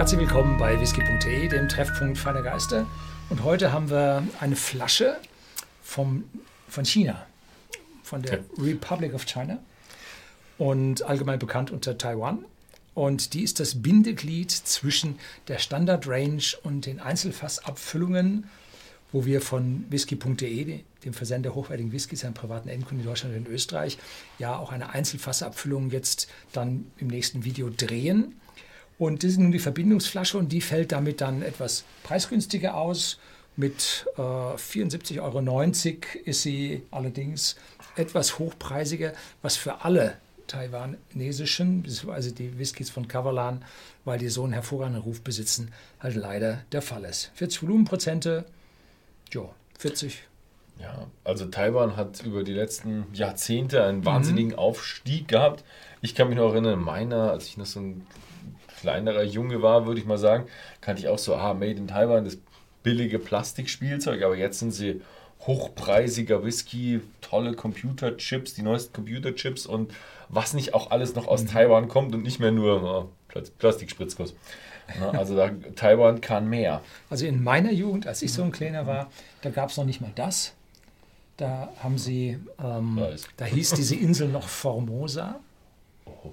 Herzlich willkommen bei whisky.de, dem Treffpunkt feiner Geister. Und heute haben wir eine Flasche vom, von China, von der Republic of China und allgemein bekannt unter Taiwan. Und die ist das Bindeglied zwischen der Standard Range und den Einzelfassabfüllungen, wo wir von whisky.de, dem Versender hochwertigen Whiskys an privaten Endkunden in Deutschland und in Österreich, ja auch eine Einzelfassabfüllung jetzt dann im nächsten Video drehen. Und das ist nun die Verbindungsflasche und die fällt damit dann etwas preisgünstiger aus. Mit äh, 74,90 Euro ist sie allerdings etwas hochpreisiger, was für alle taiwanesischen, beziehungsweise die Whiskys von Kavalan, weil die so einen hervorragenden Ruf besitzen, halt leider der Fall ist. 40 Volumenprozente, ja, 40. Ja, also Taiwan hat über die letzten Jahrzehnte einen wahnsinnigen mhm. Aufstieg gehabt. Ich kann mich noch erinnern, meiner, als ich noch so ein kleinerer Junge war, würde ich mal sagen, kannte ich auch so, ah, Made in Taiwan, das billige Plastikspielzeug, aber jetzt sind sie hochpreisiger Whisky, tolle Computerchips, die neuesten Computerchips und was nicht auch alles noch aus mhm. Taiwan kommt und nicht mehr nur oh, Plastikspritzguss. Also da, Taiwan kann mehr. Also in meiner Jugend, als ich so ein Kleiner war, da gab es noch nicht mal das. Da haben sie, ähm, da hieß diese Insel noch Formosa.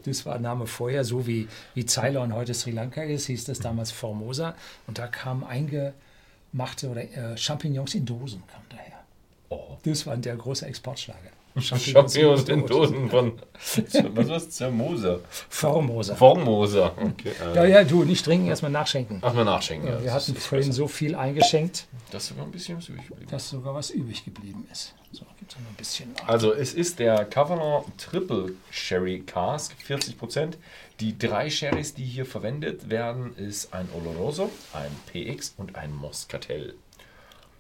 Das war der Name vorher, so wie, wie Ceylon heute Sri Lanka ist, hieß das damals Formosa. Und da kamen eingemachte oder äh, Champignons in Dosen kam daher. Oh. Das war der große Exportschlager. Champignons in Dosen von, was war es? Zermoser? Formosa. Formosa. Okay, äh. Ja, ja, du, nicht trinken, erstmal nachschenken. Ach, mal nachschenken. Ja, wir hatten vorhin so viel eingeschenkt. Dass sogar ein bisschen was übrig geblieben Dass sogar was übrig geblieben ist. So, ein bisschen. Also, es ist der Covenant Triple Sherry Cask, 40%. Die drei Sherrys, die hier verwendet werden, ist ein Oloroso, ein PX und ein Moscatel.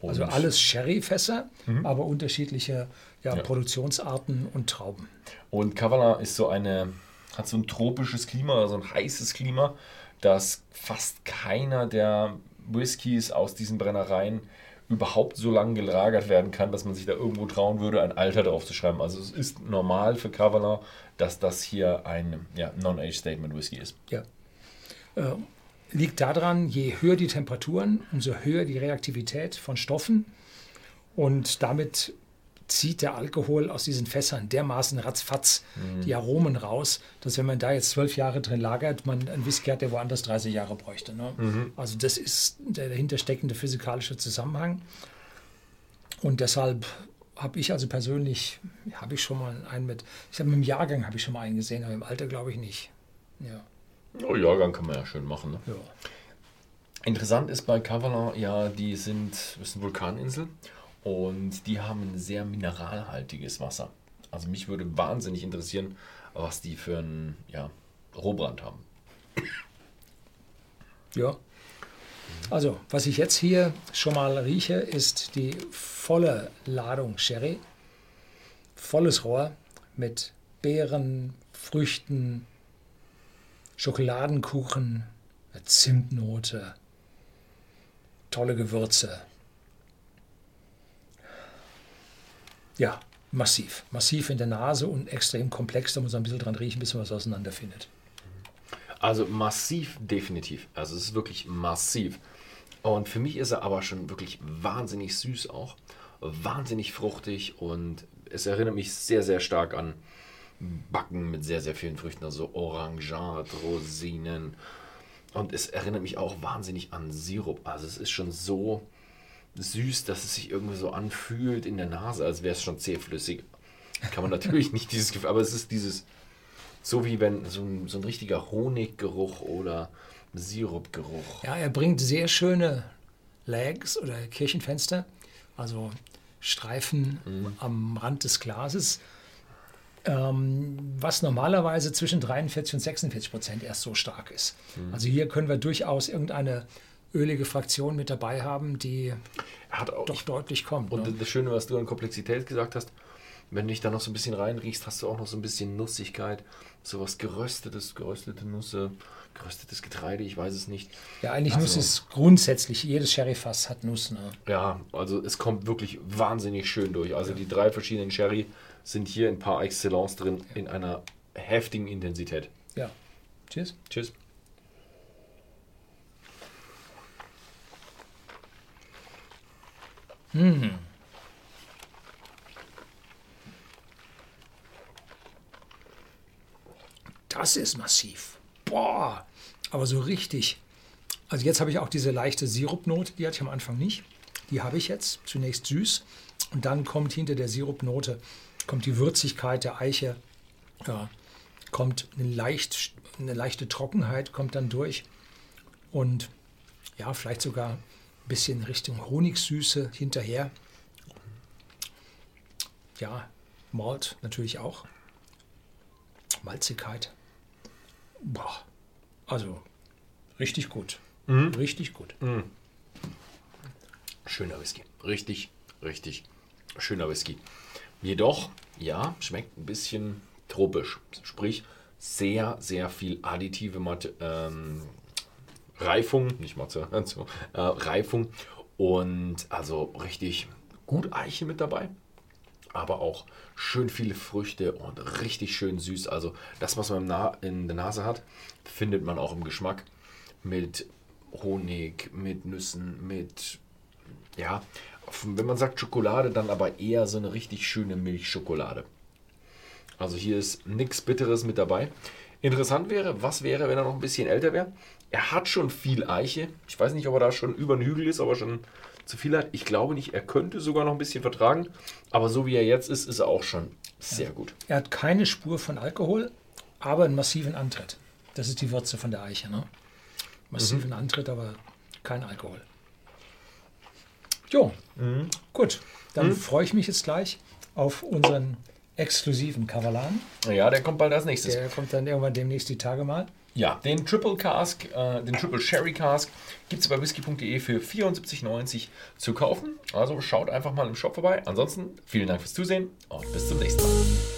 Und also alles Sherryfässer, mhm. aber unterschiedliche ja, ja. Produktionsarten und Trauben. Und Kavala ist so eine, hat so ein tropisches Klima, so ein heißes Klima, dass fast keiner der Whiskys aus diesen Brennereien überhaupt so lange gelagert werden kann, dass man sich da irgendwo trauen würde, ein Alter drauf zu schreiben. Also es ist normal für Kavala, dass das hier ein ja, Non-Age-Statement Whisky ist. Ja. Äh, liegt daran, je höher die Temperaturen, umso höher die Reaktivität von Stoffen und damit zieht der Alkohol aus diesen Fässern dermaßen ratzfatz mhm. die Aromen raus, dass wenn man da jetzt zwölf Jahre drin lagert, man einen Whisky hat, der woanders 30 Jahre bräuchte. Ne? Mhm. Also das ist der dahinter steckende physikalische Zusammenhang. Und deshalb habe ich also persönlich, habe ich schon mal einen mit, ich habe mit dem Jahrgang habe ich schon mal einen gesehen, aber im Alter glaube ich nicht. Ja. Oh, Jahrgang kann man ja schön machen. Ne? Ja. Interessant ist bei Kavalan, ja, die sind, das ist eine Vulkaninsel und die haben ein sehr mineralhaltiges Wasser. Also mich würde wahnsinnig interessieren, was die für einen ja, Rohbrand haben. Ja. Also, was ich jetzt hier schon mal rieche, ist die volle Ladung Sherry. Volles Rohr mit Beeren, Früchten, Schokoladenkuchen, Zimtnote, tolle Gewürze. Ja, massiv. Massiv in der Nase und extrem komplex. Da muss man ein bisschen dran riechen, bis man was auseinander findet. Also massiv, definitiv. Also es ist wirklich massiv. Und für mich ist er aber schon wirklich wahnsinnig süß auch. Wahnsinnig fruchtig und es erinnert mich sehr, sehr stark an Backen mit sehr, sehr vielen Früchten, also Orangat, Rosinen. Und es erinnert mich auch wahnsinnig an Sirup. Also es ist schon so süß, dass es sich irgendwie so anfühlt in der Nase, als wäre es schon zähflüssig. Kann man natürlich nicht dieses Gefühl, aber es ist dieses, so wie wenn so ein, so ein richtiger Honiggeruch oder Sirupgeruch. Ja, er bringt sehr schöne Legs oder Kirchenfenster, also Streifen mhm. am Rand des Glases ähm, was normalerweise zwischen 43 und 46 Prozent erst so stark ist. Mhm. Also hier können wir durchaus irgendeine ölige Fraktion mit dabei haben, die auch, doch deutlich kommt. Und ne? das Schöne, was du an Komplexität gesagt hast, wenn du dich da noch so ein bisschen reinriechst, hast du auch noch so ein bisschen Nussigkeit, sowas geröstetes, geröstete Nüsse, geröstetes Getreide, ich weiß es nicht. Ja, eigentlich also, Nuss ist grundsätzlich, jedes Sherryfass hat Nuss. Ne? Ja, also es kommt wirklich wahnsinnig schön durch. Also ja. die drei verschiedenen Sherry sind hier ein paar Excellence drin in einer heftigen Intensität. Ja. Tschüss. Tschüss. Das ist massiv. Boah, aber so richtig. Also jetzt habe ich auch diese leichte Sirupnote, die hatte ich am Anfang nicht. Die habe ich jetzt. Zunächst süß und dann kommt hinter der Sirupnote kommt die Würzigkeit der Eiche, ja, kommt eine, leicht, eine leichte Trockenheit kommt dann durch und ja, vielleicht sogar bisschen Richtung Honigsüße hinterher. Ja, Malt natürlich auch. Malzigkeit. Boah, also richtig gut. Richtig gut. Schöner Whisky. Richtig, richtig schöner Whisky. Jedoch, ja, schmeckt ein bisschen tropisch. Sprich, sehr, sehr viel additive Mat ähm, Reifung, nicht Matze, also, äh, Reifung und also richtig gut Eiche mit dabei. Aber auch schön viele Früchte und richtig schön süß. Also das, was man in der Nase hat, findet man auch im Geschmack mit Honig, mit Nüssen, mit ja, wenn man sagt Schokolade, dann aber eher so eine richtig schöne Milchschokolade. Also hier ist nichts Bitteres mit dabei. Interessant wäre, was wäre, wenn er noch ein bisschen älter wäre? Er hat schon viel Eiche. Ich weiß nicht, ob er da schon über den Hügel ist, ob er schon zu viel hat. Ich glaube nicht. Er könnte sogar noch ein bisschen vertragen. Aber so wie er jetzt ist, ist er auch schon sehr gut. Er hat keine Spur von Alkohol, aber einen massiven Antritt. Das ist die Würze von der Eiche. Ne? Massiven Antritt, aber kein Alkohol. Jo, gut. Dann freue ich mich jetzt gleich auf unseren exklusiven Kavalan. Ja, der kommt bald als nächstes. Der kommt dann irgendwann demnächst die Tage mal. Ja, den Triple Cask, äh, den Triple Sherry Cask gibt es bei whisky.de für 74,90 zu kaufen. Also schaut einfach mal im Shop vorbei. Ansonsten vielen Dank fürs Zusehen und bis zum nächsten Mal.